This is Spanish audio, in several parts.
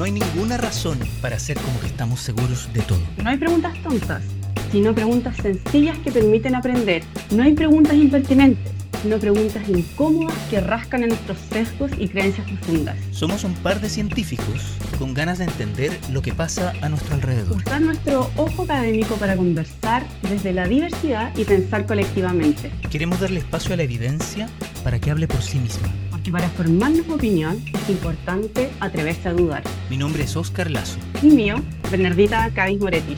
No hay ninguna razón para hacer como que estamos seguros de todo. No hay preguntas tontas, sino preguntas sencillas que permiten aprender. No hay preguntas impertinentes, sino preguntas incómodas que rascan en nuestros sesgos y creencias profundas. Somos un par de científicos con ganas de entender lo que pasa a nuestro alrededor. Usar nuestro ojo académico para conversar desde la diversidad y pensar colectivamente. Queremos darle espacio a la evidencia para que hable por sí misma. Porque para formarnos opinión es importante atreverse a dudar. Mi nombre es Oscar Lazo. Y mío, Bernardita Cádiz Moretti.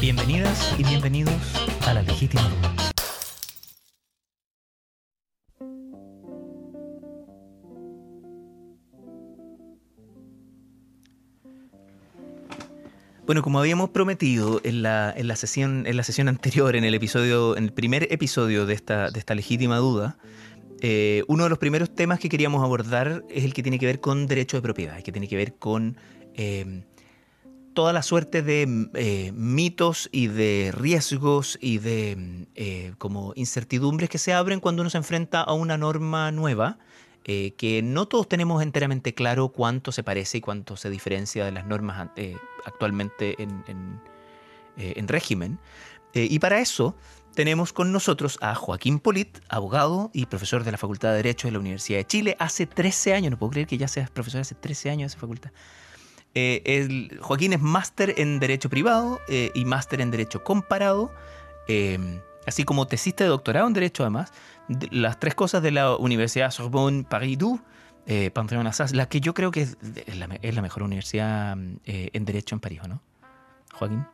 Bienvenidas y bienvenidos a La Legítima Duda. Bueno, como habíamos prometido en la, en la, sesión, en la sesión anterior, en el episodio, en el primer episodio de esta, de esta legítima duda, eh, uno de los primeros temas que queríamos abordar es el que tiene que ver con derecho de propiedad, que tiene que ver con eh, toda la suerte de eh, mitos y de riesgos y de como incertidumbres que se abren cuando uno se enfrenta a una norma nueva eh, que no todos tenemos enteramente claro cuánto se parece y cuánto se diferencia de las normas eh, actualmente en, eh, régimen. y para eso tenemos con nosotros a Joaquín Polit, abogado y profesor de la Facultad de Derecho de la Universidad de Chile hace 13 años, no puedo creer que ya seas profesor hace 13 años de esa facultad. Joaquín es máster en Derecho Privado y máster en Derecho Comparado, así como tesista de doctorado en Derecho además, las tres cosas de la Universidad Sorbonne Paris 2, eh, Panthéon Assas, la que yo creo que es, la, mejor universidad eh, en Derecho en París, ¿no? Joaquín.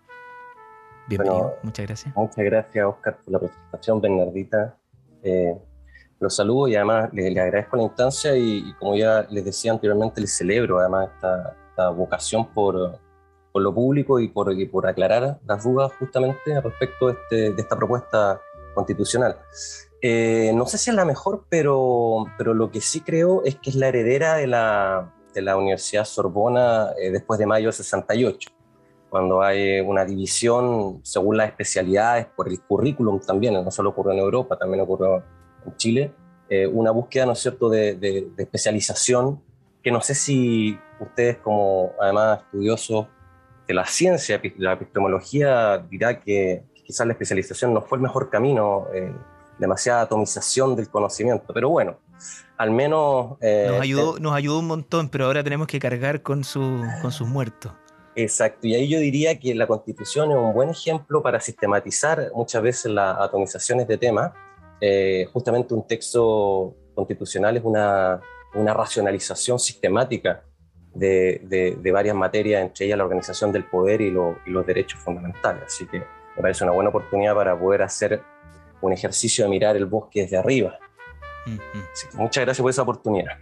Bienvenido, muchas gracias. Muchas gracias, Oscar, por la presentación, Bernardita. Eh, los saludo y además les, agradezco la instancia y, como ya les decía anteriormente, les celebro además esta, vocación por, por, lo público y por, por aclarar las dudas justamente respecto de, este, de esta propuesta constitucional. Eh, no sé si es la mejor, pero, pero lo que sí creo es que es la heredera de la, de la Universidad Sorbona eh, después de mayo del 68, cuando hay una división según las especialidades, por el currículum también, no solo ocurrió en Europa, también ocurrió en Chile, eh, una búsqueda, ¿no es cierto?, de, de, especialización, que no sé si ustedes como además estudiosos de la ciencia, la epistemología, dirá que quizás la especialización no fue el mejor camino demasiada atomización del conocimiento. Pero bueno, al menos... Eh, nos, ayudó, nos ayudó un montón, pero ahora tenemos que cargar con, su, con sus muertos. Exacto, y ahí yo diría que la constitución es un buen ejemplo para sistematizar muchas veces las atomizaciones de temas. Eh, justamente un texto constitucional es una, una racionalización sistemática de, de, varias materias, entre ellas la organización del poder y, y los derechos fundamentales. Así que me parece una buena oportunidad para poder hacer un ejercicio de mirar el bosque desde arriba. muchas gracias por esa oportunidad.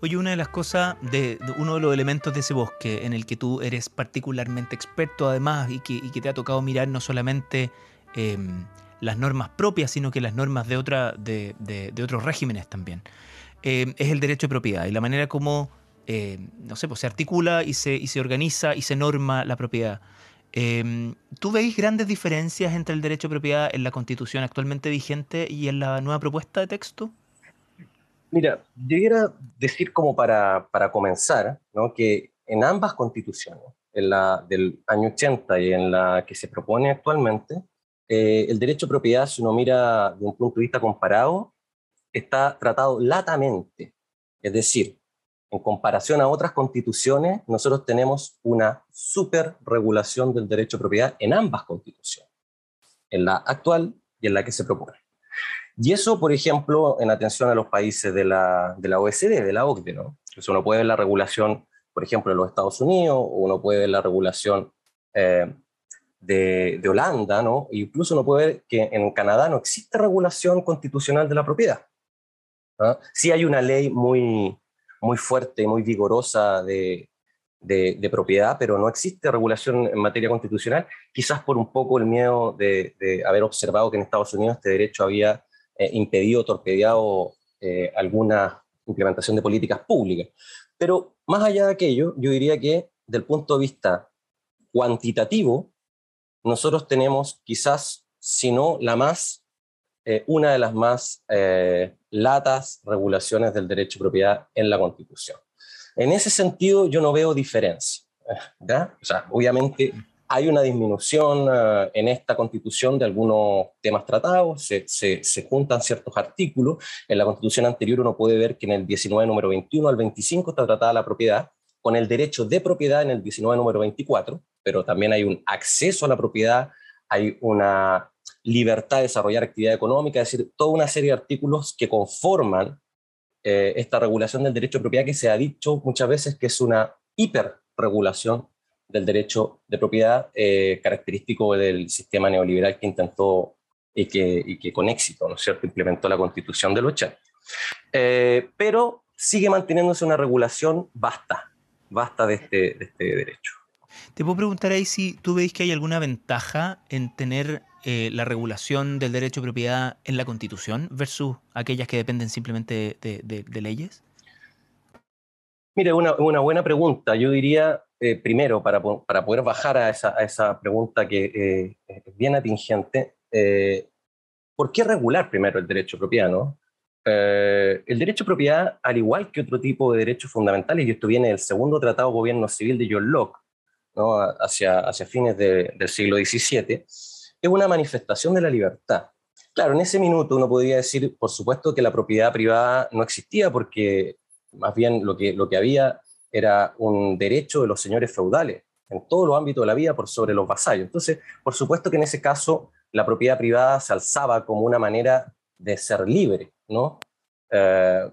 Oye, una de las cosas, de, uno de los elementos de ese bosque en el que tú eres particularmente experto además y que, te ha tocado mirar no solamente em, las normas propias, sino que las normas de, otra, de, otros regímenes también, em, es el derecho de propiedad y la manera como, em, no sé, pues se articula y se, y se organiza y se norma la propiedad. Em, ¿Tú veis grandes diferencias entre el derecho de propiedad en la constitución actualmente vigente y en la nueva propuesta de texto? Mira, yo decir como para, para comenzar, ¿no? que en ambas constituciones, en la del año 80 y en la que se propone actualmente, eh, el derecho de propiedad, si uno mira de un punto de vista comparado, está tratado latamente. Es decir, en comparación a otras constituciones, nosotros tenemos una superregulación del derecho de propiedad en ambas constituciones, en la actual y en la que se propone. Y eso, por ejemplo, en atención a los países de la, de OECD, de la OCDE, ¿no? Entonces uno puede ver la regulación, por ejemplo, de los Estados Unidos, o uno puede ver la regulación eh, de, Holanda, ¿no? Incluso uno puede ver que en Canadá no existe regulación constitucional de la propiedad. ¿ah? Sí hay una ley muy, muy fuerte, muy vigorosa de, de, propiedad, pero no existe regulación en materia constitucional, quizás por un poco el miedo de, haber observado que en Estados Unidos este derecho había eh, impedido, torpedeado eh, alguna implementación de políticas públicas. Pero más allá de aquello, yo diría que del punto de vista cuantitativo, nosotros tenemos quizás, si no la más, eh, una de las más latas regulaciones del derecho de propiedad en la Constitución. En ese sentido, yo no veo diferencia. O sea, obviamente hay una disminución uh, en esta constitución de algunos temas tratados, se, se, se, juntan ciertos artículos. En la constitución anterior uno puede ver que en el 19 número 21 al 25 está tratada la propiedad, con el derecho de propiedad en el 19 número 24, pero también hay un acceso a la propiedad, hay una libertad de desarrollar actividad económica, es decir, toda una serie de artículos que conforman eh, esta regulación del derecho de propiedad que se ha dicho muchas veces que es una hiperregulación del derecho de propiedad eh, característico del sistema neoliberal que intentó y que, y que, con éxito, ¿no es cierto?, implementó la constitución del 80. Eh, pero sigue manteniéndose una regulación basta, basta de este, de este derecho. Te puedo preguntar ahí si tú veis que hay alguna ventaja en tener eh, la regulación del derecho de propiedad en la Constitución versus aquellas que dependen simplemente de, de, de leyes. Mira, una, una, buena pregunta. Yo diría, eh, primero, para, para, poder bajar a esa, a esa pregunta que eh, es bien atingente, eh, ¿por qué regular primero el derecho de propiedad? No? Eh, el derecho de propiedad, al igual que otro tipo de derechos fundamentales, y esto viene del segundo tratado de gobierno civil de John Locke, ¿no? hacia, hacia fines de, del siglo XVII, es una manifestación de la libertad. Claro, en ese minuto uno podría decir, por supuesto, que la propiedad privada no existía porque más bien lo que, lo que había era un derecho de los señores feudales en todos los ámbitos de la vida por sobre los vasallos. Entonces, por supuesto que en ese caso la propiedad privada se alzaba como una manera de ser libre, ¿no? Eh,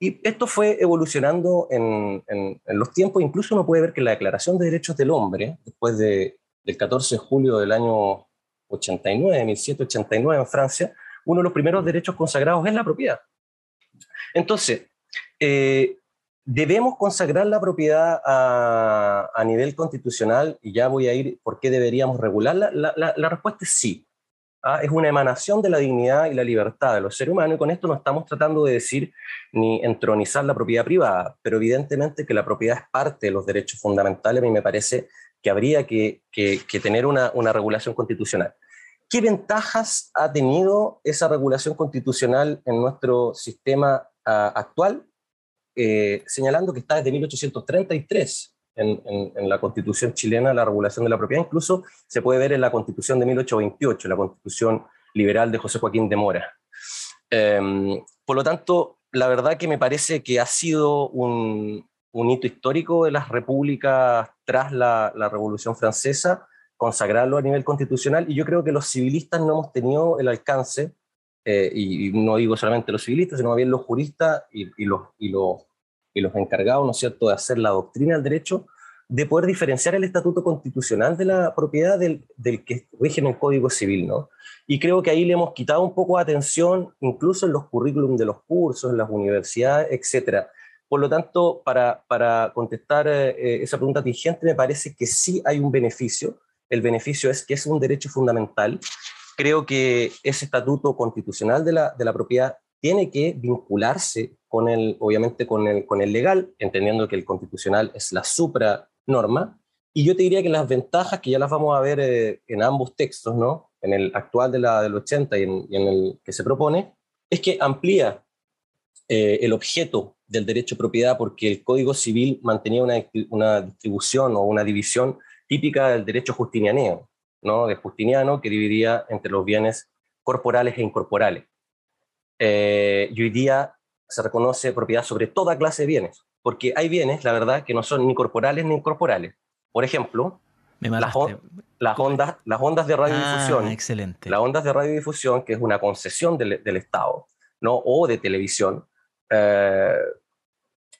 y esto fue evolucionando en, los tiempos, incluso uno puede ver que la Declaración de Derechos del Hombre, después de, del 14 de julio del año 89, 1789 en Francia, uno de los primeros derechos consagrados es la propiedad. Entonces, eh, debemos consagrar la propiedad a, a, nivel constitucional y ya voy a ir por qué deberíamos regularla. La, la, la respuesta es sí. ¿ah? Es una emanación de la dignidad y la libertad de los seres humanos y con esto no estamos tratando de decir ni entronizar la propiedad privada, pero evidentemente que la propiedad es parte de los derechos fundamentales, mí me parece que habría que, que, que tener una, una regulación constitucional. ¿Qué ventajas ha tenido esa regulación constitucional en nuestro sistema uh, actual? Eh, señalando que está desde 1833 en, en, en, la constitución chilena la regulación de la propiedad, incluso se puede ver en la constitución de 1828, la constitución liberal de José Joaquín de Mora. Eh, por lo tanto, la verdad que me parece que ha sido un, un hito histórico de las repúblicas tras la, la Revolución Francesa, consagrarlo a nivel constitucional, y yo creo que los civilistas no hemos tenido el alcance eh, y, y, no digo solamente los civilistas, sino bien los juristas y, y, los, y, los, y los encargados, ¿no es cierto?, de hacer la doctrina del derecho, de poder diferenciar el estatuto constitucional de la propiedad del, del que rige en el Código Civil, ¿no? Y creo que ahí le hemos quitado un poco de atención, incluso en los currículums de los cursos, en las universidades, etcétera. Por lo tanto, para, para contestar eh, esa pregunta tingente, me parece que sí hay un beneficio. El beneficio es que es un derecho fundamental creo que ese estatuto constitucional de la, de la propiedad tiene que vincularse con el, obviamente, con el, con el legal, entendiendo que el constitucional es la supranorma. Y yo te diría que las ventajas, que ya las vamos a ver eh, en ambos textos, ¿no? en el actual de la, del 80 y en, y en el que se propone, es que amplía eh, el objeto del derecho de propiedad porque el Código Civil mantenía una, una distribución o una división típica del derecho justinianeo. ¿no? de Justiniano, que dividía entre los bienes corporales e incorporales. Eh, y hoy día se reconoce propiedad sobre toda clase de bienes, porque hay bienes, la verdad, que no son ni corporales ni incorporales. Por ejemplo, las, las, ondas, las ondas de radiodifusión. Ah, excelente. Las ondas de radiodifusión, que es una concesión del, del Estado, ¿no? o de televisión, eh,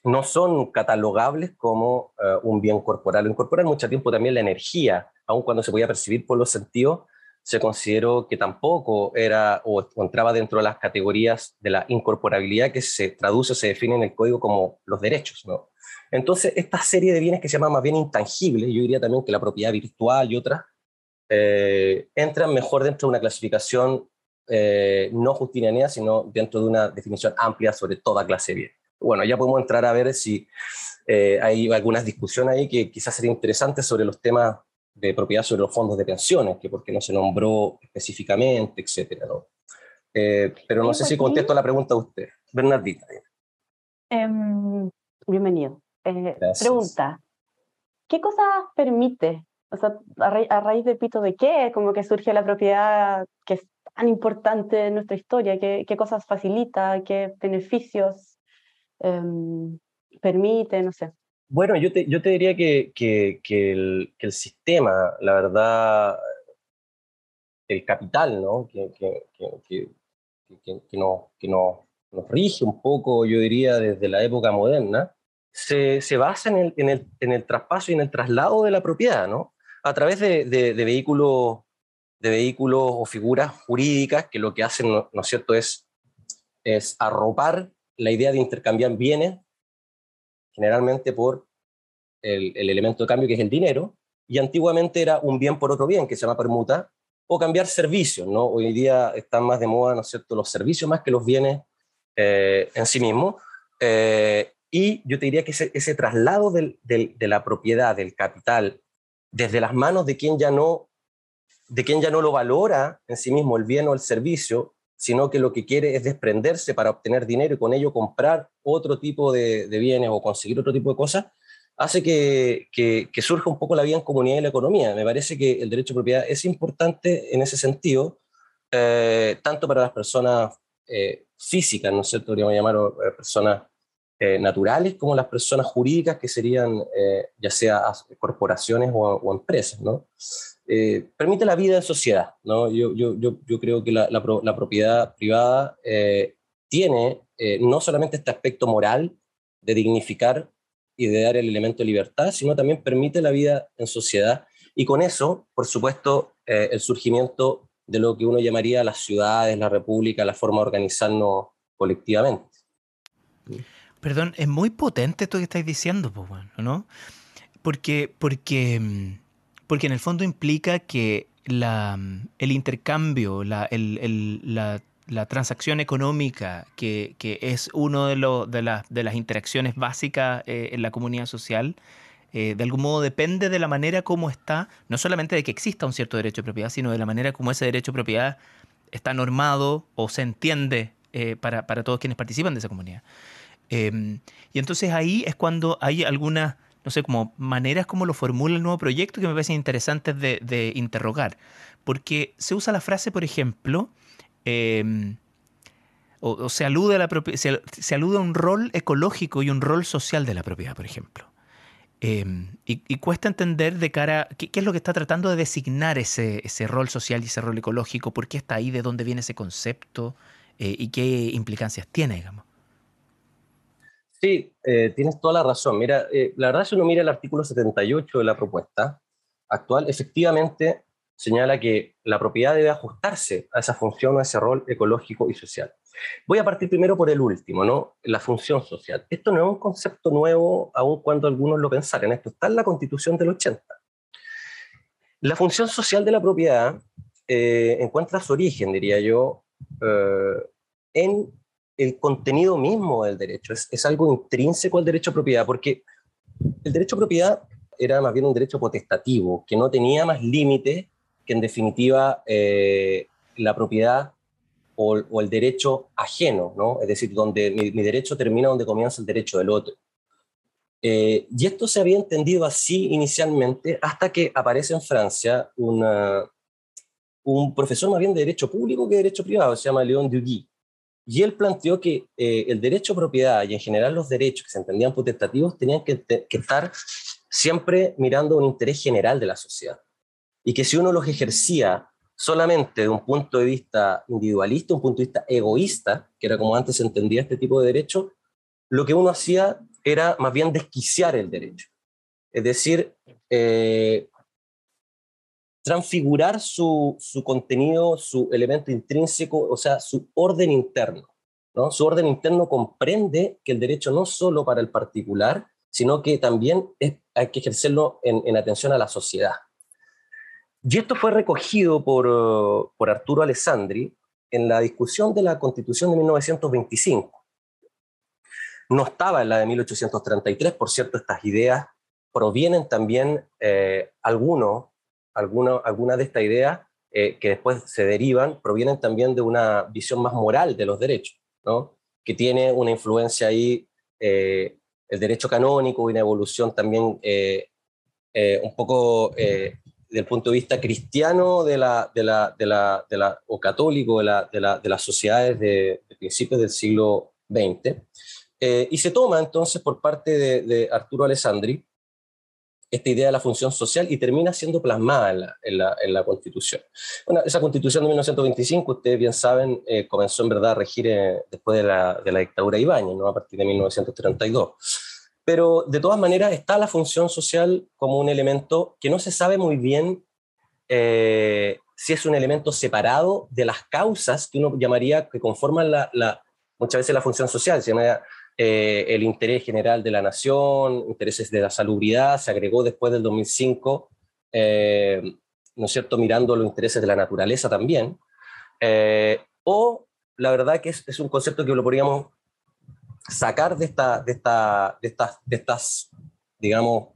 no son catalogables como uh, un bien corporal o incorporal. Mucho tiempo también la energía, aun cuando se podía percibir por los sentidos, se consideró que tampoco era o entraba dentro de las categorías de la incorporabilidad que se traduce, se define en el código como los derechos. Entonces, esta serie de bienes que se llaman más bien intangibles, yo diría también que la propiedad virtual y otras, eh, entran mejor dentro de una clasificación eh, no justinianea, sino dentro de una definición amplia sobre toda clase de bienes bueno, ya podemos entrar a ver si eh, hay algunas discusiones ahí que quizás sería interesante sobre los temas de propiedad sobre los fondos de pensiones, que por qué no se nombró específicamente, etcétera, ¿no? Eh, pero no sé si contesto la pregunta a usted. Bernardita. Eh, bienvenido. Eh, pregunta, ¿qué cosas permite? O sea, a, raíz de Pito de qué, como que surge la propiedad que es tan importante en nuestra historia, qué, qué cosas facilita, qué beneficios em, permite, no sé. Bueno, yo te, yo te diría que, que, que, el, que, el, sistema, la verdad, el capital, ¿no? Que, que, no, que no, nos rige un poco, yo diría, desde la época moderna, se, se basa en el, en, el, en el, traspaso y en el traslado de la propiedad, ¿no? A través de, de, vehículos, de vehículos o figuras jurídicas que lo que hacen, ¿no, es cierto?, es, es arropar la idea de intercambiar bienes generalmente por el, elemento de cambio que es el dinero, y antiguamente era un bien por otro bien, que se llama permuta, o cambiar servicios, ¿no? Hoy día están más de moda, ¿no es cierto?, los servicios más que los bienes eh, en sí mismos. Eh, y yo te diría que ese, traslado de la propiedad, del capital, desde las manos de quien ya no de quien ya no lo valora en sí mismo el bien o el servicio, sino que lo que quiere es desprenderse para obtener dinero y con ello comprar otro tipo de, bienes o conseguir otro tipo de cosas, hace que, que, surja un poco la vida en comunidad y la economía. Me parece que el derecho a propiedad es importante en ese sentido, eh, tanto para las personas eh, físicas, ¿no es cierto? Podríamos llamar eh, personas naturales, como las personas jurídicas, que serían ya sea corporaciones o, o empresas, ¿no? Eh, permite la vida en sociedad. ¿no? Yo, yo, yo, creo que la, propiedad privada eh, tiene eh, no solamente este aspecto moral de dignificar y de dar el elemento de libertad, sino también permite la vida en sociedad. Y con eso, por supuesto, el surgimiento de lo que uno llamaría las ciudades, la república, la forma de organizarnos colectivamente. Perdón, es muy potente esto que estáis diciendo, ¿no? Porque, porque mm, porque en el fondo implica que el intercambio, la, transacción económica, que, es una de, las interacciones básicas eh, en la comunidad social, eh, de algún modo depende de la manera como está, no solamente de que exista un cierto derecho de propiedad, sino de la manera como ese derecho de propiedad está normado o se entiende eh, para, para, todos quienes participan de esa comunidad. Em, y entonces ahí es cuando hay algunas no sé, como maneras como lo formula el nuevo proyecto que me parecen interesantes de, interrogar. Porque se usa la frase, por ejemplo, em, o, se, alude a la se, se, alude a un rol ecológico y un rol social de la propiedad, por ejemplo. Em, y, cuesta entender de cara, ¿qué, ¿qué, es lo que está tratando de designar ese, ese rol social y ese rol ecológico? ¿Por qué está ahí? ¿De dónde viene ese concepto? Eh, ¿Y qué implicancias tiene, digamos? Sí, eh, tienes toda la razón. Mira, eh, la verdad, si uno mira el artículo 78 de la propuesta actual, efectivamente señala que la propiedad debe ajustarse a esa función a ese rol ecológico y social. Voy a partir primero por el último, ¿no? La función social. Esto no es un concepto nuevo, aun cuando algunos lo pensaran. Esto está en la Constitución del 80. La función social de la propiedad eh, encuentra su origen, diría yo, en el contenido mismo del derecho, es, es, algo intrínseco al derecho a propiedad, porque el derecho a propiedad era más bien un derecho potestativo, que no tenía más límite que en definitiva eh, la propiedad o, el derecho ajeno, ¿no? es decir, donde mi, derecho termina donde comienza el derecho del otro. Eh, y esto se había entendido así inicialmente hasta que aparece en Francia una, un profesor más bien de derecho público que de derecho privado, se llama Léon Duguy, y él planteó que eh, el derecho a propiedad y en general los derechos que se entendían potestativos tenían que, estar siempre mirando un interés general de la sociedad. Y que si uno los ejercía solamente de un punto de vista individualista, un punto de vista egoísta, que era como antes se entendía este tipo de derecho, lo que uno hacía era más bien desquiciar el derecho. Es decir, eh, transfigurar su, su, contenido, su elemento intrínseco, o sea, su orden interno. ¿no? Su orden interno comprende que el derecho no solo para el particular, sino que también hay que ejercerlo en, en, atención a la sociedad. Y esto fue recogido por, por Arturo Alessandri en la discusión de la Constitución de 1925. No estaba en la de 1833, por cierto, estas ideas provienen también, eh, algunos algunas alguna de estas ideas eh, que después se derivan provienen también de una visión más moral de los derechos, ¿no? que tiene una influencia ahí eh, el derecho canónico y una evolución también eh, eh, un poco eh, del punto de vista cristiano de la, de la, de la, de la o católico de, la, de, la, de las sociedades de, principios del siglo XX. y se toma entonces por parte de, de Arturo Alessandri esta idea de la función social y termina siendo plasmada en la, en la, en la Constitución. Bueno, esa Constitución de 1925, ustedes bien saben, eh, comenzó en verdad a regir eh, después de la, de la dictadura Ibáñez, ¿no? a partir de 1932. Pero de todas maneras está la función social como un elemento que no se sabe muy bien eh, si es un elemento separado de las causas que uno llamaría que conforman la, la muchas veces la función social. Se llama eh, el interés general de la nación, intereses de la salubridad, se agregó después del 2005, eh, ¿no es cierto?, mirando los intereses de la naturaleza también. Eh, o la verdad que es, un concepto que lo podríamos sacar de, esta, de, esta, de, estas, de estas, digamos,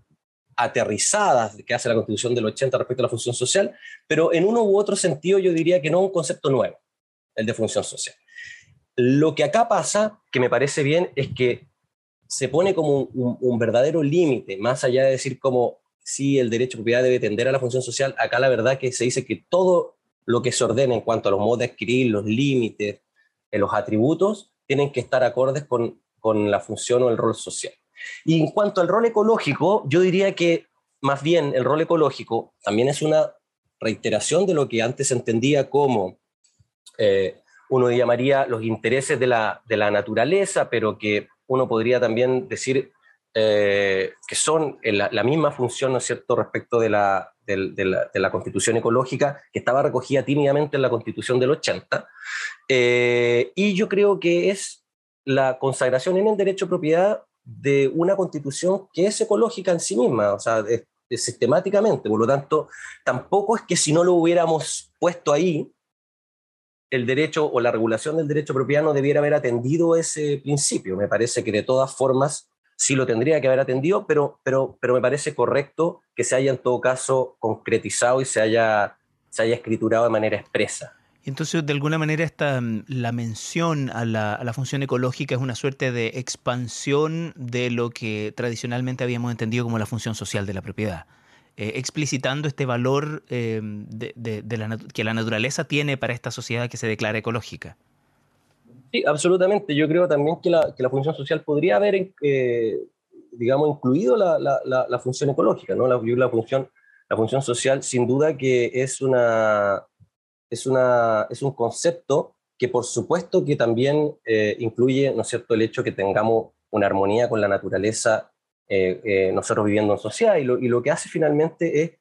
aterrizadas que hace la Constitución del 80 respecto a la función social, pero en uno u otro sentido yo diría que no un concepto nuevo, el de función social. Lo que acá pasa, que me parece bien, es que se pone como un, verdadero límite, más allá de decir como si el derecho de propiedad debe tender a la función social, acá la verdad que se dice que todo lo que se ordena en cuanto a los modos de adquirir, los límites, eh, los atributos, tienen que estar acordes con, con la función o el rol social. Y en cuanto al rol ecológico, yo diría que más bien el rol ecológico también es una reiteración de lo que antes se entendía como eh, uno llamaría los intereses de la, de la naturaleza, pero que uno podría también decir eh, que son la, la, misma función, ¿no es cierto?, respecto de la, de, la, de la, constitución ecológica, que estaba recogida tímidamente en la constitución del 80. Eh, y yo creo que es la consagración en el derecho a propiedad de una constitución que es ecológica en sí misma, o sea, sistemáticamente. Por lo tanto, tampoco es que si no lo hubiéramos puesto ahí, el derecho o la regulación del derecho propiedad no debiera haber atendido ese principio. Me parece que de todas formas sí lo tendría que haber atendido, pero, pero, pero me parece correcto que se haya en todo caso concretizado y se haya, se haya escriturado de manera expresa. Entonces, de alguna manera, esta, mm, la mención a la, a la, función ecológica es una suerte de expansión de lo que tradicionalmente habíamos entendido como la función social de la propiedad. Eh, explicitando este valor eh, que la naturaleza tiene para esta sociedad que se declara ecológica. Sí, absolutamente. Yo creo también que la, función social podría haber, eh, digamos, incluido la, función ecológica, ¿no? La, función, la función social, sin duda que es, una, es, una, es un concepto que por supuesto que también incluye, ¿no es cierto?, el hecho que tengamos una armonía con la naturaleza eh, eh, nosotros viviendo en sociedad. Y lo, y lo que hace finalmente es,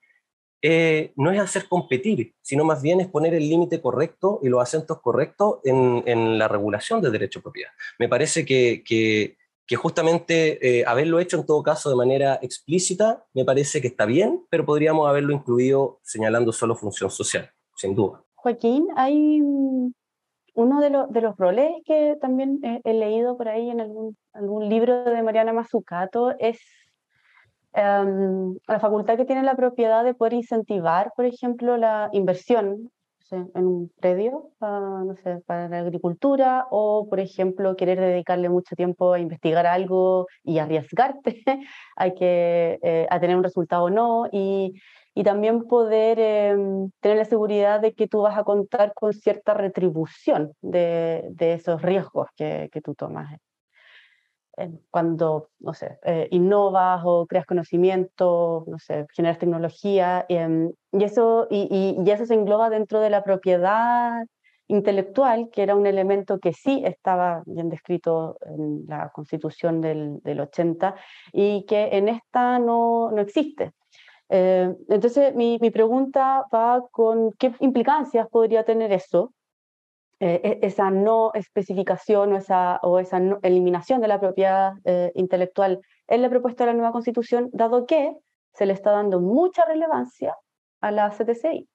eh, no es hacer competir, sino más bien es poner el límite correcto y los acentos correctos en, en, la regulación del derecho a propiedad. Me parece que, que, que justamente haberlo hecho en todo caso de manera explícita me parece que está bien, pero podríamos haberlo incluido señalando solo función social, sin duda. Joaquín, hay uno de, de, los roles que también he, leído por ahí en algún, algún libro de Mariana Mazzucato es em, la facultad que tiene la propiedad de poder incentivar, por ejemplo, la inversión en un predio no sé, para la agricultura o, por ejemplo, querer dedicarle mucho tiempo a investigar algo y arriesgarte hay que, eh, a tener un resultado o no. Y, y también poder em, tener la seguridad de que tú vas a contar con cierta retribución de, de esos riesgos que, que tú tomas. Cuando, no sé, eh, innovas o creas conocimiento, no sé, generas tecnología, em, y, eso, y, y, eso se engloba dentro de la propiedad intelectual, que era un elemento que sí estaba bien descrito en la constitución del, del 80 y que en esta no, no existe. Eh, entonces, mi, mi, pregunta va con qué implicancias podría tener eso, eh, e, esa no especificación o esa, o esa eliminación de la propiedad eh, intelectual en la propuesta de la nueva constitución, dado que se le está dando mucha relevancia a la CTCI.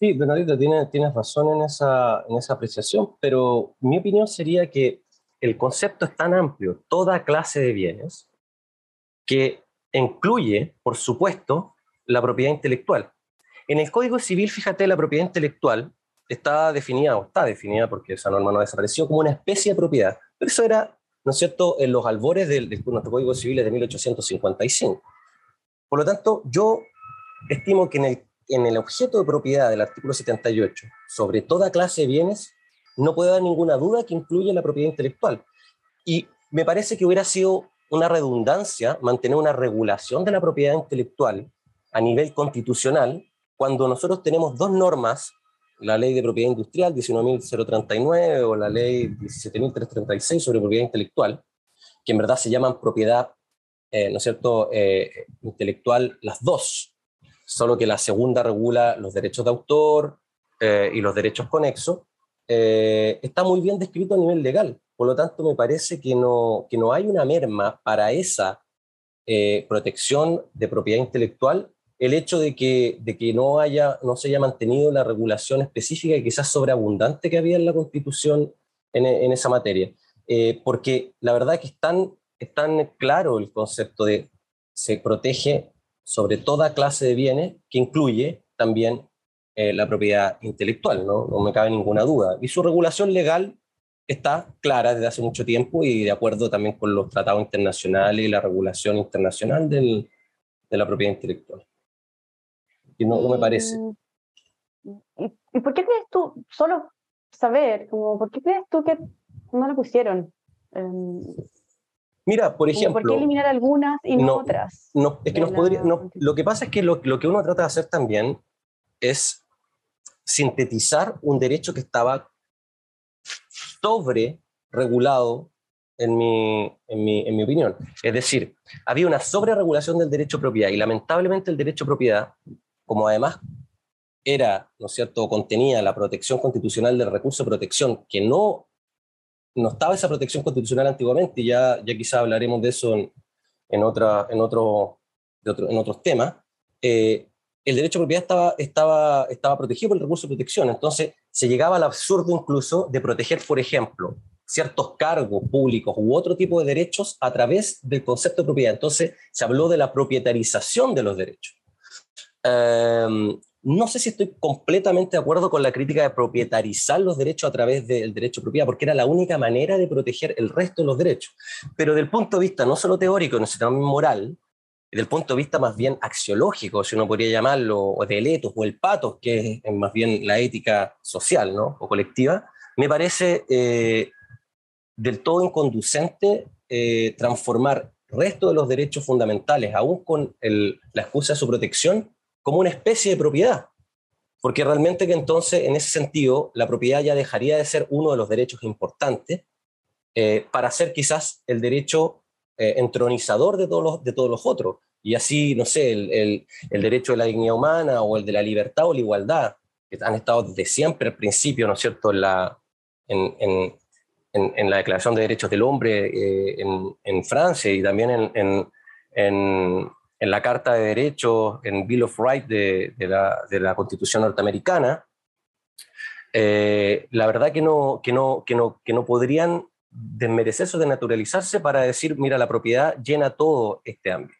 Sí, Bernadita, tienes, tienes razón en esa, en esa apreciación, pero mi opinión sería que el concepto es tan amplio, toda clase de bienes, que incluye, por supuesto, la propiedad intelectual. En el Código Civil, fíjate, la propiedad intelectual está definida, o está definida, porque esa norma no desapareció, como una especie de propiedad. Pero eso era, ¿no es cierto?, en los albores de, nuestro Código Civil de 1855. Por lo tanto, yo estimo que en el, en el objeto de propiedad del artículo 78, sobre toda clase de bienes, no puede haber ninguna duda que incluye la propiedad intelectual. Y me parece que hubiera sido una redundancia mantener una regulación de la propiedad intelectual a nivel constitucional cuando nosotros tenemos dos normas, la ley de propiedad industrial 19.039 o la ley 17.336 sobre propiedad intelectual, que en verdad se llaman propiedad, eh, ¿no es cierto?, eh, intelectual las dos, solo que la segunda regula los derechos de autor eh, y los derechos conexos, está muy bien descrito a nivel legal. Por lo tanto, me parece que no, que no hay una merma para esa eh, protección de propiedad intelectual el hecho de que, no, haya, no se haya mantenido la regulación específica y quizás sobreabundante que había en la Constitución en, esa materia. Eh, porque la verdad es que es tan, es tan claro el concepto de se protege sobre toda clase de bienes que incluye también eh, la propiedad intelectual, ¿no? no me cabe ninguna duda. Y su regulación legal está clara desde hace mucho tiempo y de acuerdo también con los tratados internacionales y la regulación internacional del, de la propiedad intelectual. Y no, me parece. ¿Y, por qué crees tú, solo saber, como, por qué crees tú que no lo pusieron? Em, Mira, por ejemplo. ¿Por qué eliminar algunas y no, otras? No, es que nos podría, no, lo que pasa es que lo, lo que uno trata de hacer también es sintetizar un derecho que estaba sobre regulado en mi, en, mi, en mi, opinión. Es decir, había una sobreregulación del derecho a propiedad y lamentablemente el derecho a propiedad, como además era, ¿no es cierto?, contenía la protección constitucional del recurso de protección, que no, no estaba esa protección constitucional antiguamente, y ya, ya quizá hablaremos de eso en, en, otra, en, otro, de otro, en otros temas, eh, el derecho a propiedad estaba, estaba, estaba protegido por el recurso de protección. Entonces, se llegaba al absurdo incluso de proteger, por ejemplo, ciertos cargos públicos u otro tipo de derechos a través del concepto de propiedad. Entonces, se habló de la propietarización de los derechos. Em, no sé si estoy completamente de acuerdo con la crítica de propietarizar los derechos a través del derecho a propiedad, porque era la única manera de proteger el resto de los derechos. Pero del punto de vista no solo teórico, sino también moral, desde el punto de vista más bien axiológico, si uno podría llamarlo, o del etos o el patos, que es más bien la ética social ¿no? o colectiva, me parece eh, del todo inconducente eh, transformar resto de los derechos fundamentales, aún con la excusa de su protección, como una especie de propiedad. Porque realmente que entonces, en ese sentido, la propiedad ya dejaría de ser uno de los derechos importantes eh, para ser quizás el derecho eh, entronizador de todos, los, de todos los otros. Y así, no sé, el, el, derecho de la dignidad humana o el de la libertad o la igualdad, que han estado desde siempre al principio, ¿no es cierto?, en la, en, en, la Declaración de Derechos del Hombre eh, en, Francia y también en, en, la Carta de Derechos, en Bill of Rights de, la, Constitución norteamericana, eh, la verdad que no, que, no, que, no, que no podrían desmerecerse o desnaturalizarse para decir, mira, la propiedad llena todo este ámbito.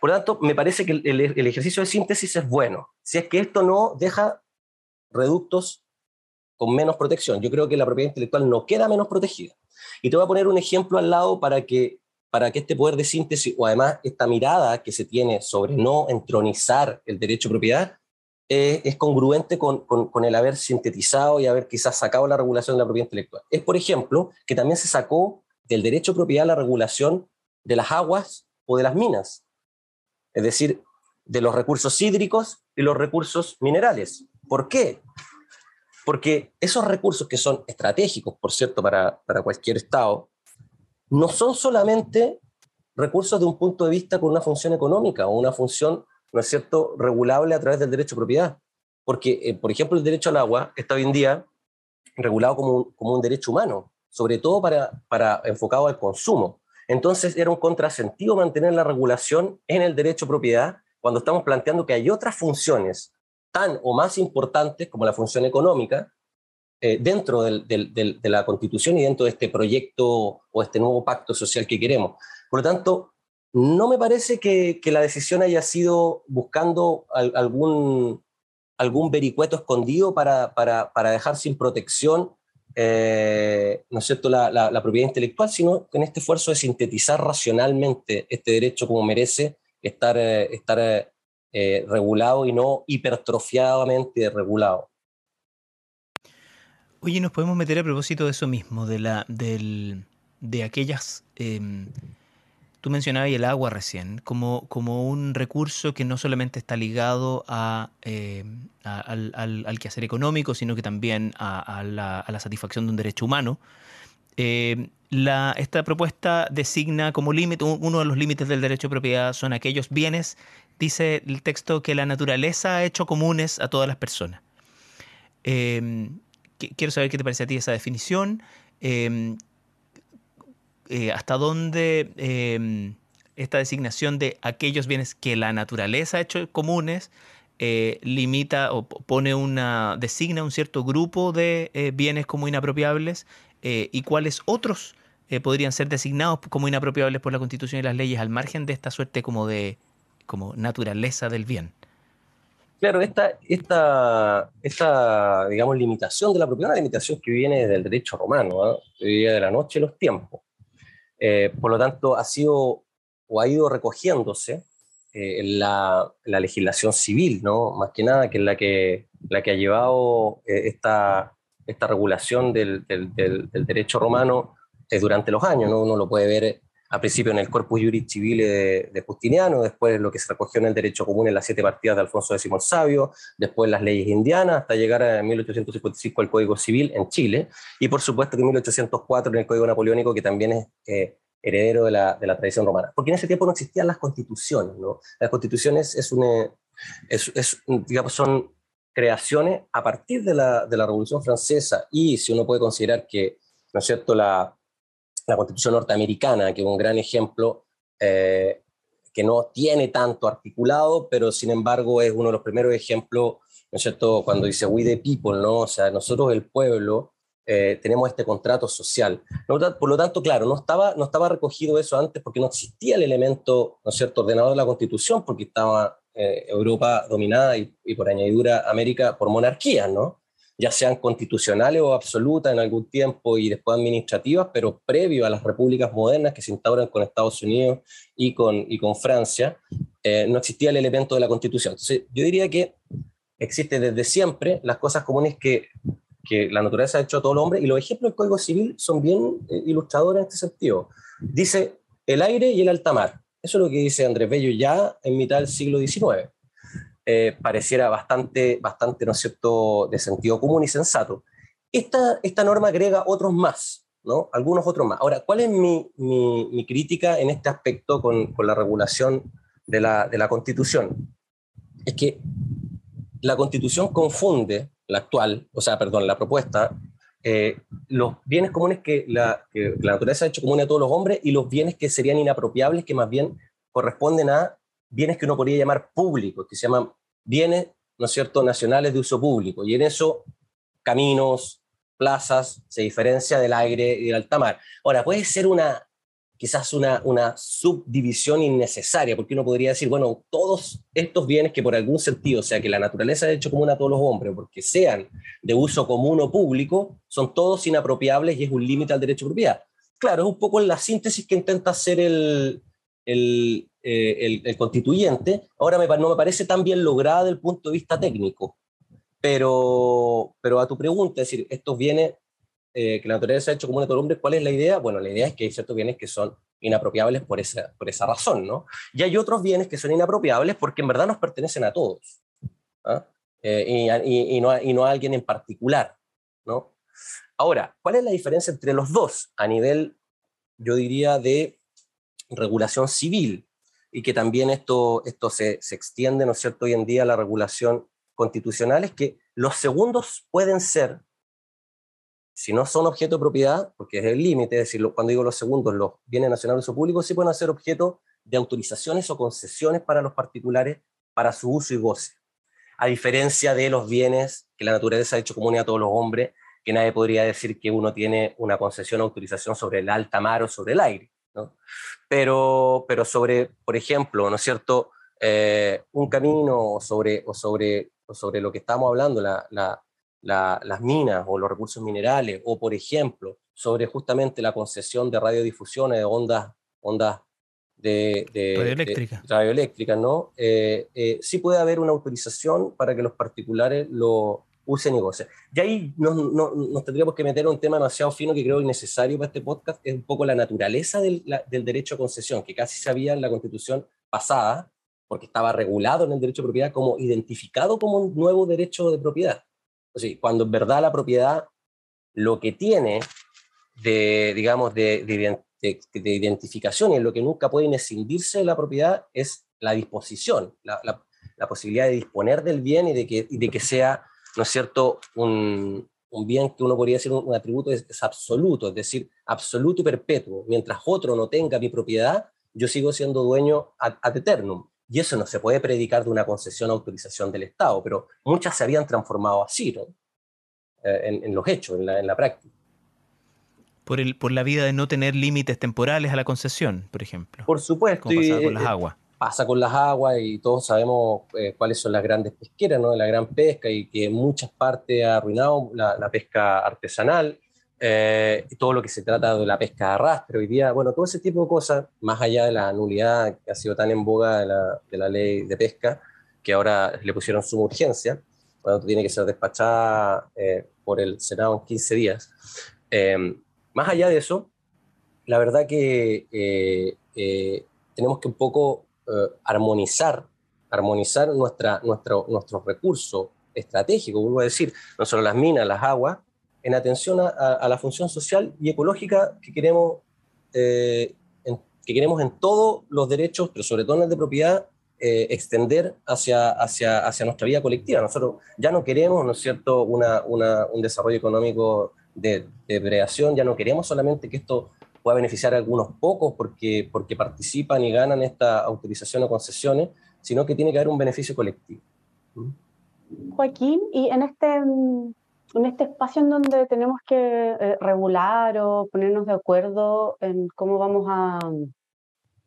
Por lo tanto, me parece que el, ejercicio de síntesis es bueno, si es que esto no deja reductos con menos protección. Yo creo que la propiedad intelectual no queda menos protegida. Y te voy a poner un ejemplo al lado para que, para que este poder de síntesis, o además esta mirada que se tiene sobre no entronizar el derecho a propiedad, eh, es congruente con, con, el haber sintetizado y haber quizás sacado la regulación de la propiedad intelectual. Es, por ejemplo, que también se sacó del derecho a propiedad la regulación de las aguas o de las minas, es decir, de los recursos hídricos y los recursos minerales. ¿Por qué? Porque esos recursos que son estratégicos, por cierto, para, para cualquier Estado, no son solamente recursos de un punto de vista con una función económica o una función ¿no es cierto?, regulable a través del derecho a propiedad. Porque, eh, por ejemplo, el derecho al agua está hoy en día regulado como un, como un derecho humano, sobre todo para, para enfocado al consumo. Entonces era un contrasentido mantener la regulación en el derecho a propiedad cuando estamos planteando que hay otras funciones tan o más importantes como la función económica eh, dentro del, del, de la constitución y dentro de este proyecto o este nuevo pacto social que queremos. Por lo tanto, no me parece que, la decisión haya sido buscando algún, algún vericueto escondido para, dejar sin protección eh, ¿no es cierto?, la, la, propiedad intelectual, sino en este esfuerzo de sintetizar racionalmente este derecho como merece estar, eh, estar eh, regulado y no hipertrofiadamente regulado. Oye, nos podemos meter a propósito de eso mismo, de, la, del, de aquellas... Em, tú mencionabas el agua recién, como, como un recurso que no solamente está ligado a, em, al, al, quehacer económico, sino que también a, la, a la, satisfacción de un derecho humano. Em, esta propuesta designa como límite, uno de los límites del derecho de propiedad son aquellos bienes, dice el texto, que la naturaleza ha hecho comunes a todas las personas quiero saber qué te parece a ti esa definición. Em, eh, hasta dónde em, esta designación de aquellos bienes que la naturaleza ha hecho comunes eh, limita o pone una, designa un cierto grupo de eh, bienes como inapropiables y cuáles otros podrían ser designados como inapropiables por la Constitución y las leyes al margen de esta suerte como de como naturaleza del bien. Claro, esta, esta, esta, digamos, limitación de la propiedad, una limitación que viene del derecho romano, ¿eh? de la noche los tiempos. Eh, por lo tanto, ha sido o ha ido recogiéndose eh, en, la, la, legislación civil, ¿no? Más que nada, que es la que, la que ha llevado eh, esta, esta regulación del, del, del, del derecho romano durante los años, ¿no? Uno lo puede ver a principio en el Corpus Juris Civile de, Justiniano, después lo que se recogió en el derecho común en las siete partidas de Alfonso X el Sabio, después las leyes indianas, hasta llegar a 1855 al Código Civil en Chile, y por supuesto que en 1804 en el Código Napoleónico, que también es eh, heredero de la, de la, tradición romana. Porque en ese tiempo no existían las constituciones, ¿no? Las constituciones es un, es, es, digamos, son creaciones a partir de la, de la Revolución Francesa, y si uno puede considerar que, ¿no es cierto?, la la Constitución norteamericana, que es un gran ejemplo, eh, que no tiene tanto articulado, pero sin embargo es uno de los primeros ejemplos, ¿no es cierto?, cuando dice we the people, ¿no? O sea, nosotros el pueblo eh, tenemos este contrato social. Por lo tanto, claro, no estaba, no estaba recogido eso antes porque no existía el elemento, ¿no es cierto?, ordenado de la Constitución, porque estaba eh, Europa dominada y, y, por añadidura América por monarquías, ¿no? Ya sean constitucionales o absolutas en algún tiempo y después administrativas, pero previo a las repúblicas modernas que se instauran con Estados Unidos y con, y con Francia, eh, no existía el elemento de la constitución. Entonces, yo diría que existe desde siempre las cosas comunes que, que la naturaleza ha hecho a todo el hombre y los ejemplos del Código Civil son bien eh, ilustradores en este sentido. Dice el aire y el alta mar. Eso es lo que dice Andrés Bello ya en mitad del siglo XIX. Eh, pareciera bastante, bastante, ¿no es cierto?, de sentido común y sensato. Esta, esta norma agrega otros más, ¿no? Algunos otros más. Ahora, ¿cuál es mi, mi, crítica en este aspecto con, con la regulación de la, de la, Constitución? Es que la Constitución confunde, la actual, o sea, perdón, la propuesta, eh, los bienes comunes que la, que la naturaleza ha hecho común a todos los hombres y los bienes que serían inapropiables, que más bien corresponden a bienes que uno podría llamar públicos, que se llaman bienes, ¿no es cierto?, nacionales de uso público. Y en eso, caminos, plazas, se diferencia del aire y del alta mar. Ahora, puede ser una, quizás una, una subdivisión innecesaria, porque uno podría decir, bueno, todos estos bienes que por algún sentido, o sea, que la naturaleza ha hecho común a todos los hombres, porque sean de uso común o público, son todos inapropiables y es un límite al derecho de propiedad. Claro, es un poco la síntesis que intenta hacer el, el, eh, el, constituyente, ahora me, no me parece tan bien lograda desde el punto de vista técnico. Pero, pero a tu pregunta, es decir, estos bienes eh, que la naturaleza ha hecho como un hombre, ¿cuál es la idea? Bueno, la idea es que hay ciertos bienes que son inapropiables por esa, por esa razón, ¿no? Y hay otros bienes que son inapropiables porque en verdad nos pertenecen a todos, ¿ah? eh, y, y, no a, y no a alguien en particular, ¿no? Ahora, ¿cuál es la diferencia entre los dos a nivel, yo diría, de regulación civil? Y que también esto, esto se, se extiende, ¿no es cierto?, hoy en día a la regulación constitucional, es que los segundos pueden ser, si no son objeto de propiedad, porque es el límite, es cuando digo los segundos, los bienes nacionales o públicos, sí pueden ser objeto de autorizaciones o concesiones para los particulares para su uso y goce. A diferencia de los bienes que la naturaleza ha hecho común a todos los hombres, que nadie podría decir que uno tiene una concesión o autorización sobre el alta mar o sobre el aire. Pero, pero sobre, por ejemplo, ¿no es cierto?, eh, un camino o sobre, o, sobre, sobre lo que estamos hablando, la, la, las minas o los recursos minerales, o por ejemplo, sobre justamente la concesión de radiodifusiones de ondas, ondas de, radioeléctricas, radioeléctrica, ¿no? Eh, eh, sí puede haber una autorización para que los particulares lo usen y gocen. Y ahí nos, tendríamos que meter un tema demasiado fino que creo innecesario para este podcast, es un poco la naturaleza del, del derecho a concesión, que casi se había en la constitución pasada, porque estaba regulado en el derecho de propiedad como identificado como un nuevo derecho de propiedad. O sea, cuando en verdad la propiedad lo que tiene de, digamos, de, de, identificación y en lo que nunca puede inescindirse de la propiedad es la disposición, la, la, posibilidad de disponer del bien y de que, de que sea, ¿no es cierto?, un, un bien que uno podría decir un, atributo es, absoluto, es decir, absoluto y perpetuo. Mientras otro no tenga mi propiedad, yo sigo siendo dueño ad, ad eternum. Y eso no se puede predicar de una concesión o autorización del Estado, pero muchas se habían transformado así, ¿no? Eh, en, los hechos, en la, en la práctica. Por, el, por la vida de no tener límites temporales a la concesión, por ejemplo. Por supuesto. Como con las eh, aguas. Pasa con las aguas y todos sabemos eh, cuáles son las grandes pesqueras, ¿no? La gran pesca y que en muchas partes ha arruinado la, pesca artesanal eh, todo lo que se trata de la pesca de arrastre hoy día, bueno, todo ese tipo de cosas, más allá de la nulidad que ha sido tan en boga de la, ley de pesca, que ahora le pusieron su urgencia, cuando tiene que ser despachada eh, por el Senado en 15 días. Eh, más allá de eso, la verdad que tenemos que un poco armonizar, armonizar nuestra, nuestro, nuestros recursos estratégicos, vuelvo a decir, no solo las minas, las aguas, en atención a, la función social y ecológica que queremos, eh, en, que queremos en todos los derechos, pero sobre todo en el de propiedad, eh, extender hacia, hacia, hacia nuestra vida colectiva. Nosotros ya no queremos, ¿no es cierto?, una, un desarrollo económico de, de ya no queremos solamente que esto pueda beneficiar a algunos pocos porque, porque participan y ganan esta autorización o concesiones, sino que tiene que haber un beneficio colectivo. Joaquín, y en este en este espacio en donde tenemos que eh, regular o ponernos de acuerdo en cómo vamos a,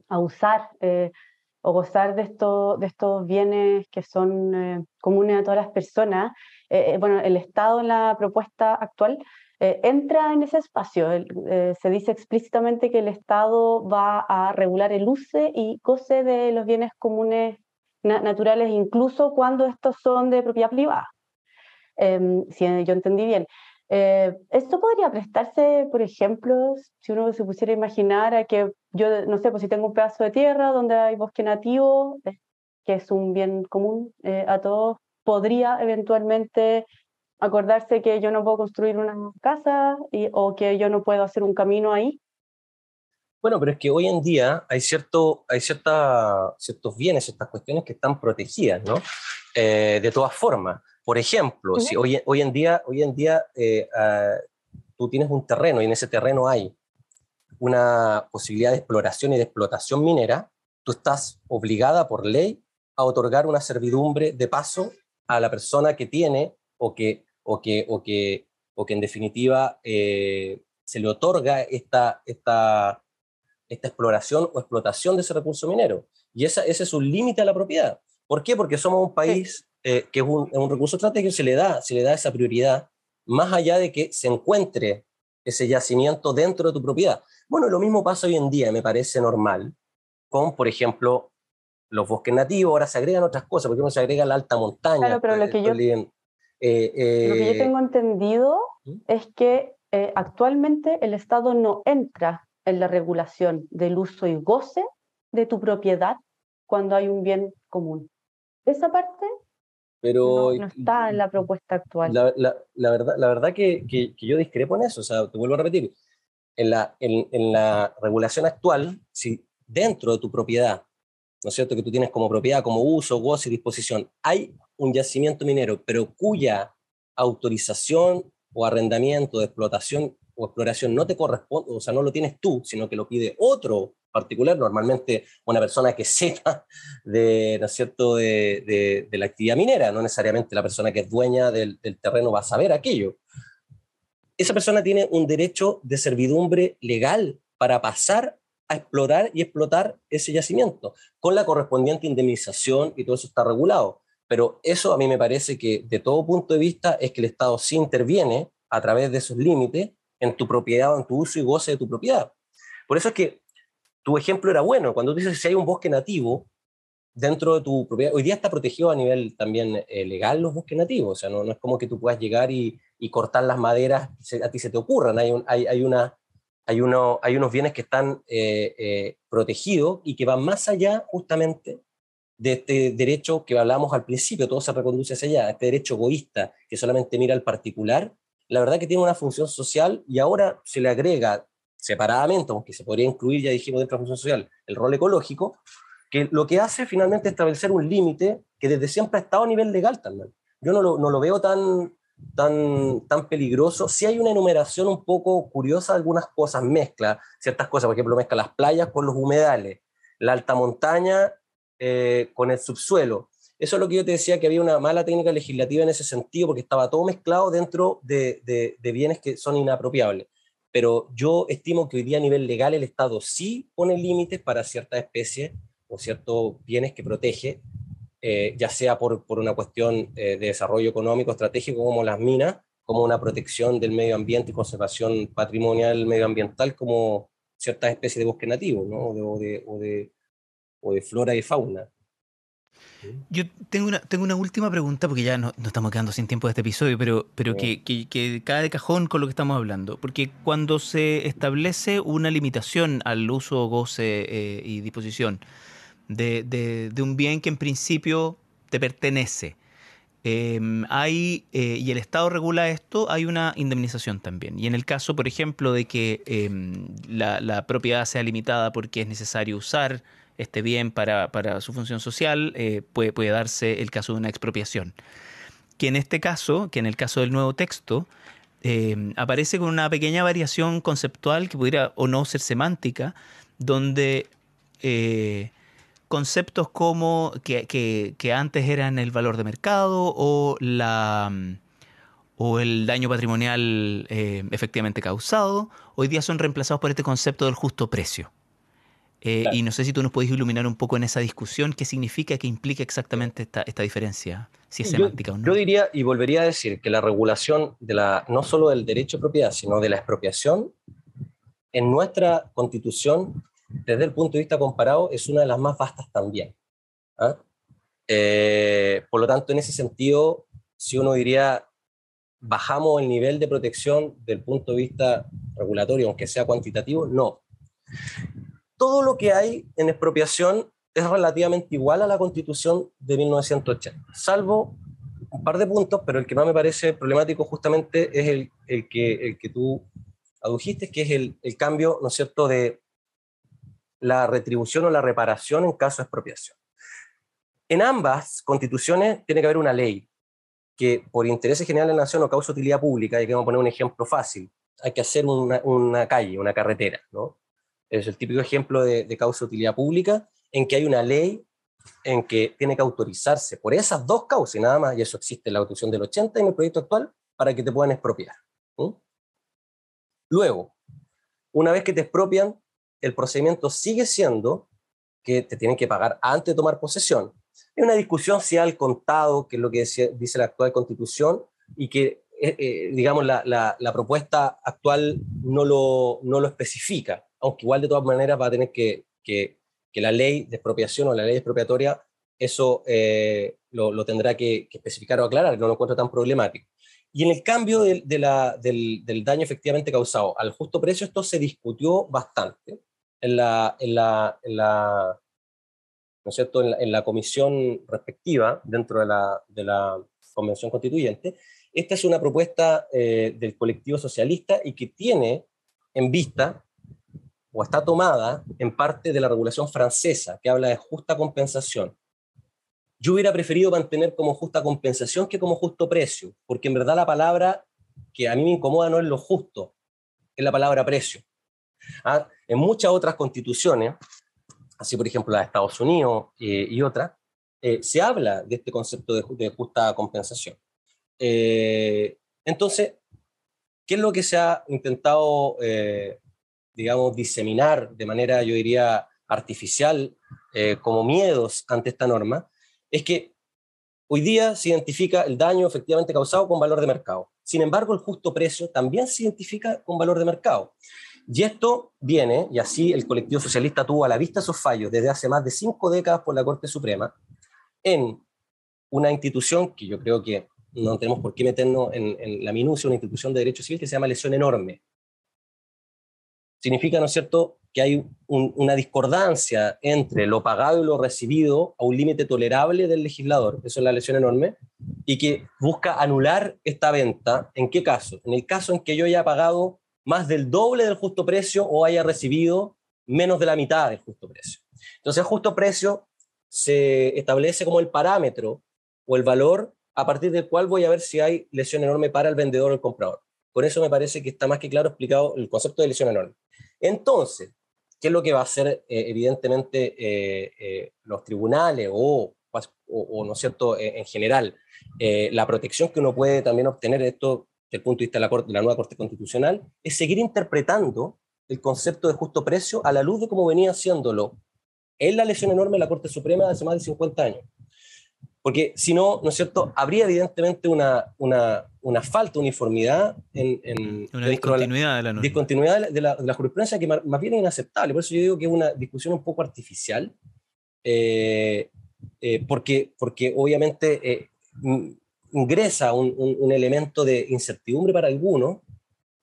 a usar eh, o gozar de, esto, de estos bienes que son eh, comunes a todas las personas, bueno, el Estado en la propuesta actual entra en ese espacio. se dice explícitamente que el Estado va a regular el uso y goce de los bienes comunes naturales, incluso cuando estos son de propiedad privada. Em, si yo entendí bien. Eh, esto podría prestarse, por ejemplo, si uno se pusiera a imaginar a que yo, no sé, pues si tengo un pedazo de tierra donde hay bosque nativo, eh, que es un bien común eh, a todos, podría eventualmente acordarse que yo no puedo construir una casa y, o que yo no puedo hacer un camino ahí. Bueno, pero es que hoy en día hay, cierto, hay cierta, ciertos bienes, ciertas cuestiones que están protegidas, ¿no? de todas formas. Por ejemplo, si hoy, hoy, en día, hoy en día eh, ah, tú tienes un terreno y en ese terreno hay una posibilidad de exploración y de explotación minera, tú estás obligada por ley a otorgar una servidumbre de paso a la persona que tiene o que, o que, o que, o que en definitiva eh, se le otorga esta, esta, esta exploración o explotación de ese recurso minero. Y esa, ese es un límite a la propiedad. ¿Por qué? Porque somos un país eh, que es un, recurso estratégico, se le, da, se le da esa prioridad, más allá de que se encuentre ese yacimiento dentro de tu propiedad. Bueno, lo mismo pasa hoy en día, me parece normal, con, por ejemplo, los bosques nativos, ahora se agregan otras cosas, porque uno se agrega la alta montaña. Claro, pero lo que, yo, eh, lo que yo eh, tengo entendido ¿Mm? es que actualmente el Estado no entra en la regulación del uso y goce de tu propiedad cuando hay un bien común. Esa parte pero, no, está en la propuesta actual. La, la, verdad, la verdad que, que, yo discrepo en eso, o sea, te vuelvo a repetir, en la, en, en, la regulación actual, si dentro de tu propiedad, ¿no es cierto?, que tú tienes como propiedad, como uso, goce y disposición, hay un yacimiento minero, pero cuya autorización o arrendamiento de explotación o exploración no te corresponde, o sea, no lo tienes tú, sino que lo pide otro particular, normalmente una persona que sepa de, ¿no es cierto? De, de, la actividad minera, no necesariamente la persona que es dueña del, del, terreno va a saber aquello. Esa persona tiene un derecho de servidumbre legal para pasar a explorar y explotar ese yacimiento, con la correspondiente indemnización y todo eso está regulado. Pero eso a mí me parece que de todo punto de vista es que el Estado sí interviene a través de esos límites en tu propiedad o en tu uso y goce de tu propiedad. Por eso es que tu ejemplo era bueno. Cuando tú dices si hay un bosque nativo dentro de tu propiedad, hoy día está protegido a nivel también eh, legal los bosques nativos. O sea, no, no, es como que tú puedas llegar y, y cortar las maderas, a ti se te ocurran. Hay, un, hay, hay, una, hay, uno, hay unos bienes que están eh, eh, protegidos y que van más allá justamente de este derecho que hablamos al principio, todo se reconduce hacia allá, este derecho egoísta que solamente mira al particular, la verdad que tiene una función social y ahora se le agrega separadamente, aunque se podría incluir, ya dijimos, dentro de la función social, el rol ecológico, que lo que hace finalmente es establecer un límite que desde siempre ha estado a nivel legal también. Yo no lo, no lo veo tan, tan, tan peligroso. Si hay una enumeración un poco curiosa, algunas cosas mezcla, ciertas cosas, por ejemplo, mezcla las playas con los humedales, la alta montaña eh, con el subsuelo. Eso es lo que yo te decía, que había una mala técnica legislativa en ese sentido, porque estaba todo mezclado dentro de, de, bienes que son inapropiables. Pero yo estimo que hoy día a nivel legal el Estado sí pone límites para ciertas especies o ciertos bienes que protege, eh, ya sea por, por una cuestión eh, de desarrollo económico estratégico como las minas, como una protección del medio ambiente y conservación patrimonial medioambiental como ciertas especies de bosque nativo, ¿no? o, de, o, de, o, de, flora y fauna. Yo tengo una, tengo una última pregunta, porque ya no, estamos quedando sin tiempo de este episodio, pero, pero que, que, que, cae de cajón con lo que estamos hablando. Porque cuando se establece una limitación al uso, goce eh, y disposición de, un bien que en principio te pertenece. Em, hay, eh, y el Estado regula esto, hay una indemnización también. Y en el caso, por ejemplo, de que em, la, propiedad sea limitada porque es necesario usar este bien para, su función social, eh, puede, puede, darse el caso de una expropiación. Que en este caso, que en el caso del nuevo texto, em, aparece con una pequeña variación conceptual que pudiera o no ser semántica, donde eh, conceptos como que, antes eran el valor de mercado o, la, o el daño patrimonial eh, efectivamente causado, hoy día son reemplazados por este concepto del justo precio. Eh, y no sé si tú nos puedes iluminar un poco en esa discusión, qué significa, qué implica exactamente esta, esta diferencia, si es semántica o no. Yo diría y volvería a decir que la regulación de la, no solo del derecho de propiedad, sino de la expropiación, en nuestra constitución desde el punto de vista comparado, es una de las más vastas también. ¿ah? Eh, por lo tanto, en ese sentido, si uno diría, bajamos el nivel de protección del punto de vista regulatorio, aunque sea cuantitativo, no. Todo lo que hay en expropiación es relativamente igual a la constitución de 1980, salvo un par de puntos, pero el que más me parece problemático justamente es el, el que, el que tú adujiste, que es el, el cambio, ¿no es cierto?, de, la retribución o la reparación en caso de expropiación. En ambas constituciones tiene que haber una ley que por interés general de la nación o causa utilidad pública, y que vamos a poner un ejemplo fácil, hay que hacer una, calle, una carretera, ¿no? Es el típico ejemplo de, de causa utilidad pública en que hay una ley en que tiene que autorizarse por esas dos causas y nada más, y eso existe en la Constitución del 80 y en el proyecto actual, para que te puedan expropiar. Luego, una vez que te expropian, el procedimiento sigue siendo que te tienen que pagar antes de tomar posesión. Hay una discusión si al contado, que es lo que dice, la actual constitución, y que, eh, eh, digamos, la, propuesta actual no lo, no lo especifica, aunque igual de todas maneras va a tener que, que, la ley de expropiación o la ley expropiatoria, eso eh, lo, tendrá que, especificar o aclarar, no lo encuentro tan problemático. Y en el cambio del, del daño efectivamente causado al justo precio, esto se discutió bastante en la, en la, en la ¿no es cierto? En la, comisión respectiva dentro de la, de la Convención Constituyente. Esta es una propuesta eh, del colectivo socialista y que tiene en vista o está tomada en parte de la regulación francesa que habla de justa compensación. Yo hubiera preferido mantener como justa compensación que como justo precio, porque en verdad la palabra que a mí me incomoda no es lo justo, es la palabra precio. ¿Ah? En muchas otras constituciones, así por ejemplo la de Estados Unidos eh, y otras, eh, se habla de este concepto de, justa compensación. Eh, entonces, ¿qué es lo que se ha intentado, digamos, diseminar de manera, yo diría, artificial como miedos ante esta norma? Es que hoy día se identifica el daño efectivamente causado con valor de mercado. Sin embargo, el justo precio también se identifica con valor de mercado. Y esto viene, y así el colectivo socialista tuvo a la vista esos fallos desde hace más de cinco décadas por la Corte Suprema, en una institución que yo creo que no tenemos por qué meternos en, la minucia, una institución de derecho civil que se llama lesión enorme. Significa, ¿no es cierto?, que hay una discordancia entre lo pagado y lo recibido a un límite tolerable del legislador, eso es la lesión enorme, y que busca anular esta venta. ¿En qué caso? En el caso en que yo haya pagado más del doble del justo precio o haya recibido menos de la mitad del justo precio. Entonces, el justo precio se establece como el parámetro o el valor a partir del cual voy a ver si hay lesión enorme para el vendedor o el comprador. Por eso me parece que está más que claro explicado el concepto de lesión enorme. Entonces, ¿qué es lo que va a hacer eh, evidentemente eh, eh, los tribunales o, o, ¿no es cierto?, en general, la protección que uno puede también obtener, esto desde el punto de vista de la, de la nueva Corte Constitucional, es seguir interpretando el concepto de justo precio a la luz de cómo venía haciéndolo en la lesión enorme de la Corte Suprema hace más de 50 años. Porque si no, ¿no es cierto?, habría evidentemente una, una, una falta de uniformidad en, en una discontinuidad de la, discontinuidad de la, de la jurisprudencia que más, bien es inaceptable. Por eso yo digo que es una discusión un poco artificial, eh, eh, porque, porque obviamente eh, ingresa un, un, elemento de incertidumbre para algunos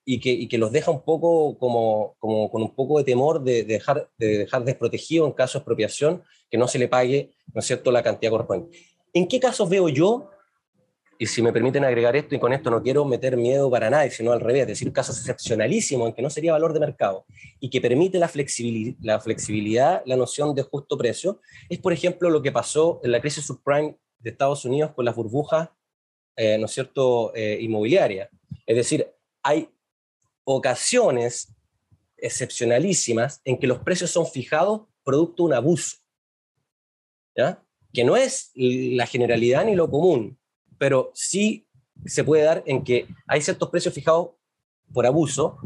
y que, y que, los deja un poco como, como con un poco de temor de, dejar, de dejar desprotegido en caso de expropiación que no se le pague, ¿no es cierto?, la cantidad correspondiente. ¿En qué casos veo yo, y si me permiten agregar esto, y con esto no quiero meter miedo para nadie, sino al revés, decir casos excepcionalísimos en que no sería valor de mercado y que permite la flexibilidad, la, flexibilidad, la noción de justo precio, es por ejemplo lo que pasó en la crisis subprime de Estados Unidos con las burbujas eh, ¿no es cierto?, eh, inmobiliaria. Es decir, hay ocasiones excepcionalísimas en que los precios son fijados producto de un abuso, ¿ya? que no es la generalidad ni lo común, pero sí se puede dar en que hay ciertos precios fijados por abuso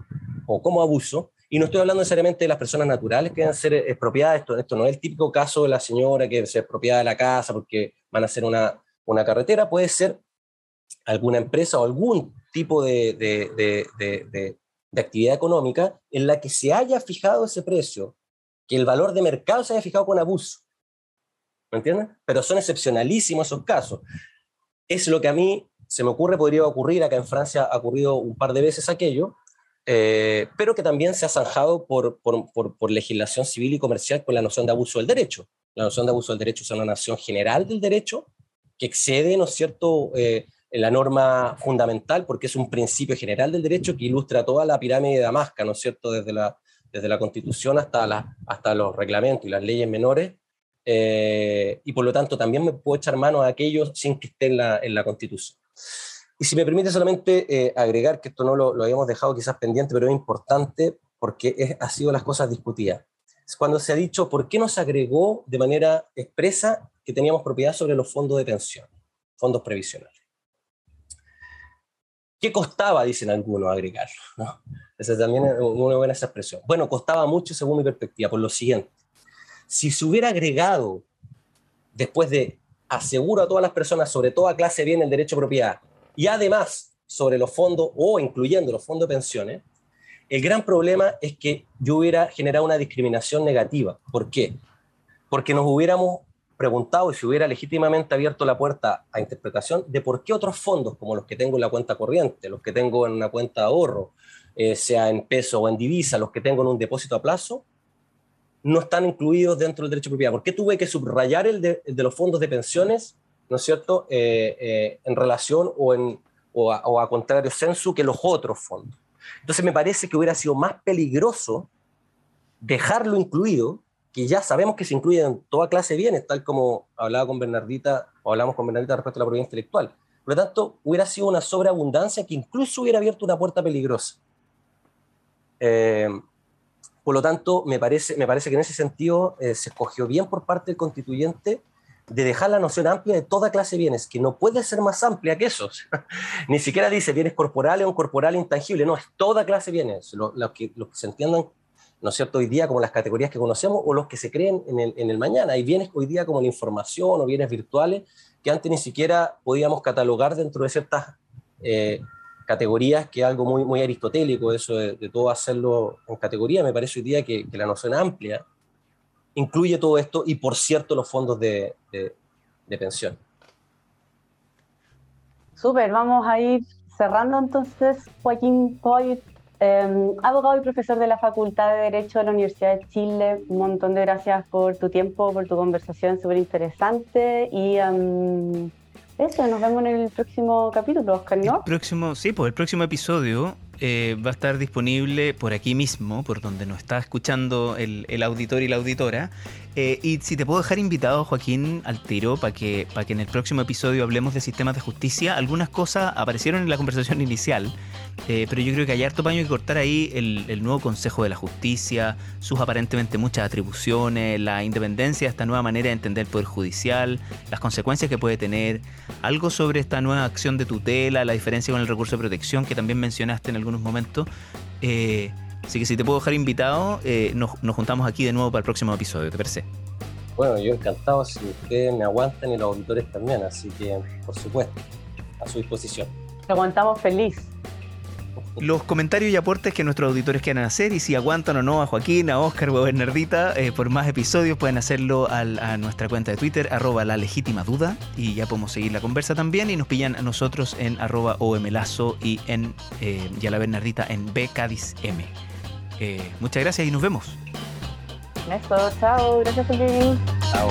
o como abuso, y no estoy hablando necesariamente de las personas naturales que deben ser expropiadas, esto, esto no es el típico caso de la señora que se expropiada de la casa porque van a hacer una, una carretera, puede ser alguna empresa o algún tipo de, de, actividad económica en la que se haya fijado ese precio, que el valor de mercado se haya fijado con abuso. ¿Me entienden? Pero son excepcionalísimos esos casos. Es lo que a mí se me ocurre, podría ocurrir, acá en Francia ha ocurrido un par de veces aquello, eh, pero que también se ha zanjado por, por, por, legislación civil y comercial con la noción de abuso del derecho. La noción de abuso del derecho es una noción general del derecho que excede, ¿no es cierto?, eh, la norma fundamental, porque es un principio general del derecho que ilustra toda la pirámide de Damasca, ¿no es cierto?, desde la, desde la Constitución hasta, la, hasta los reglamentos y las leyes menores, eh, y por lo tanto también me puedo echar mano a aquellos sin que esté en la, en la Constitución. Y si me permite solamente eh, agregar, que esto no lo, lo, habíamos dejado quizás pendiente, pero es importante porque es, ha sido las cosas discutidas. Cuando se ha dicho, ¿por qué no se agregó de manera expresa que teníamos propiedad sobre los fondos de pensión, fondos previsionales? ¿Qué costaba, dicen algunos, agregarlo? ¿no? Esa también es una buena expresión. Bueno, costaba mucho según mi perspectiva, por lo siguiente. Si se hubiera agregado, después de aseguro a todas las personas sobre toda clase bien el derecho a propiedad, y además sobre los fondos o incluyendo los fondos de pensiones, el gran problema es que yo hubiera generado una discriminación negativa. ¿Por qué? Porque nos hubiéramos preguntado y si hubiera legítimamente abierto la puerta a interpretación de por qué otros fondos, como los que tengo en la cuenta corriente, los que tengo en una cuenta de ahorro, eh, sea en peso o en divisa, los que tengo en un depósito a plazo, no están incluidos dentro del derecho de propiedad. ¿Por qué tuve que subrayar el de, los fondos de pensiones, ¿no es cierto?, eh, eh, en relación o, a, o a contrario censo que los otros fondos. Entonces me parece que hubiera sido más peligroso dejarlo incluido que ya sabemos que se incluyen en toda clase de bienes, tal como hablaba con Bernardita, o hablamos con Bernardita respecto a la propiedad intelectual. Por lo tanto, hubiera sido una sobreabundancia que incluso hubiera abierto una puerta peligrosa. Eh, por lo tanto, me parece, me parece que en ese sentido eh, se escogió bien por parte del constituyente de dejar la noción amplia de toda clase de bienes, que no puede ser más amplia que esos. Ni siquiera dice bienes corporales o corporal intangible, no, es toda clase de bienes, los que, lo que se entiendan ¿no es cierto?, hoy día como las categorías que conocemos o los que se creen en el, en el mañana. Hay bienes hoy día como la información o bienes virtuales que antes ni siquiera podíamos catalogar dentro de ciertas eh, categorías, que es algo muy, muy aristotélico, eso de, todo hacerlo en categoría. Me parece hoy día que, la noción amplia incluye todo esto y, por cierto, los fondos de, de pensión. Súper, vamos a ir cerrando entonces, Joaquín Poit, em, abogado y profesor de la Facultad de Derecho de la Universidad de Chile. Un montón de gracias por tu tiempo, por tu conversación súper interesante y um, eso, nos vemos en el próximo capítulo, Oscar, ¿no? El próximo, sí, pues el próximo episodio eh, va a estar disponible por aquí mismo, por donde nos está escuchando el, auditor y la auditora. Eh, y si te puedo dejar invitado, Joaquín, al tiro, para que, para que en el próximo episodio hablemos de sistemas de justicia. Algunas cosas aparecieron en la conversación inicial, eh, pero yo creo que hay harto paño que cortar ahí el, nuevo Consejo de la Justicia, sus aparentemente muchas atribuciones, la independencia de esta nueva manera de entender el Poder Judicial, las consecuencias que puede tener, algo sobre esta nueva acción de tutela, la diferencia con el recurso de protección que también mencionaste en algún unos momentos. Eh, así que si te puedo dejar invitado, eh, nos, juntamos aquí de nuevo para el próximo episodio, ¿te parece? Bueno, yo encantado si ustedes me aguantan y los auditores también, así que por supuesto, a su disposición. Te aguantamos feliz los comentarios y aportes que nuestros auditores quieran hacer y si aguantan o no a Joaquín, a Oscar o a Bernardita eh, por más episodios pueden hacerlo a nuestra cuenta de Twitter, arroba la legítima duda y ya podemos seguir la conversa también y nos pillan a nosotros en arroba omlazo y en eh, y a la Bernardita en bcadism. Eh, muchas gracias y nos vemos. Eso, chao, gracias por venir. Chao.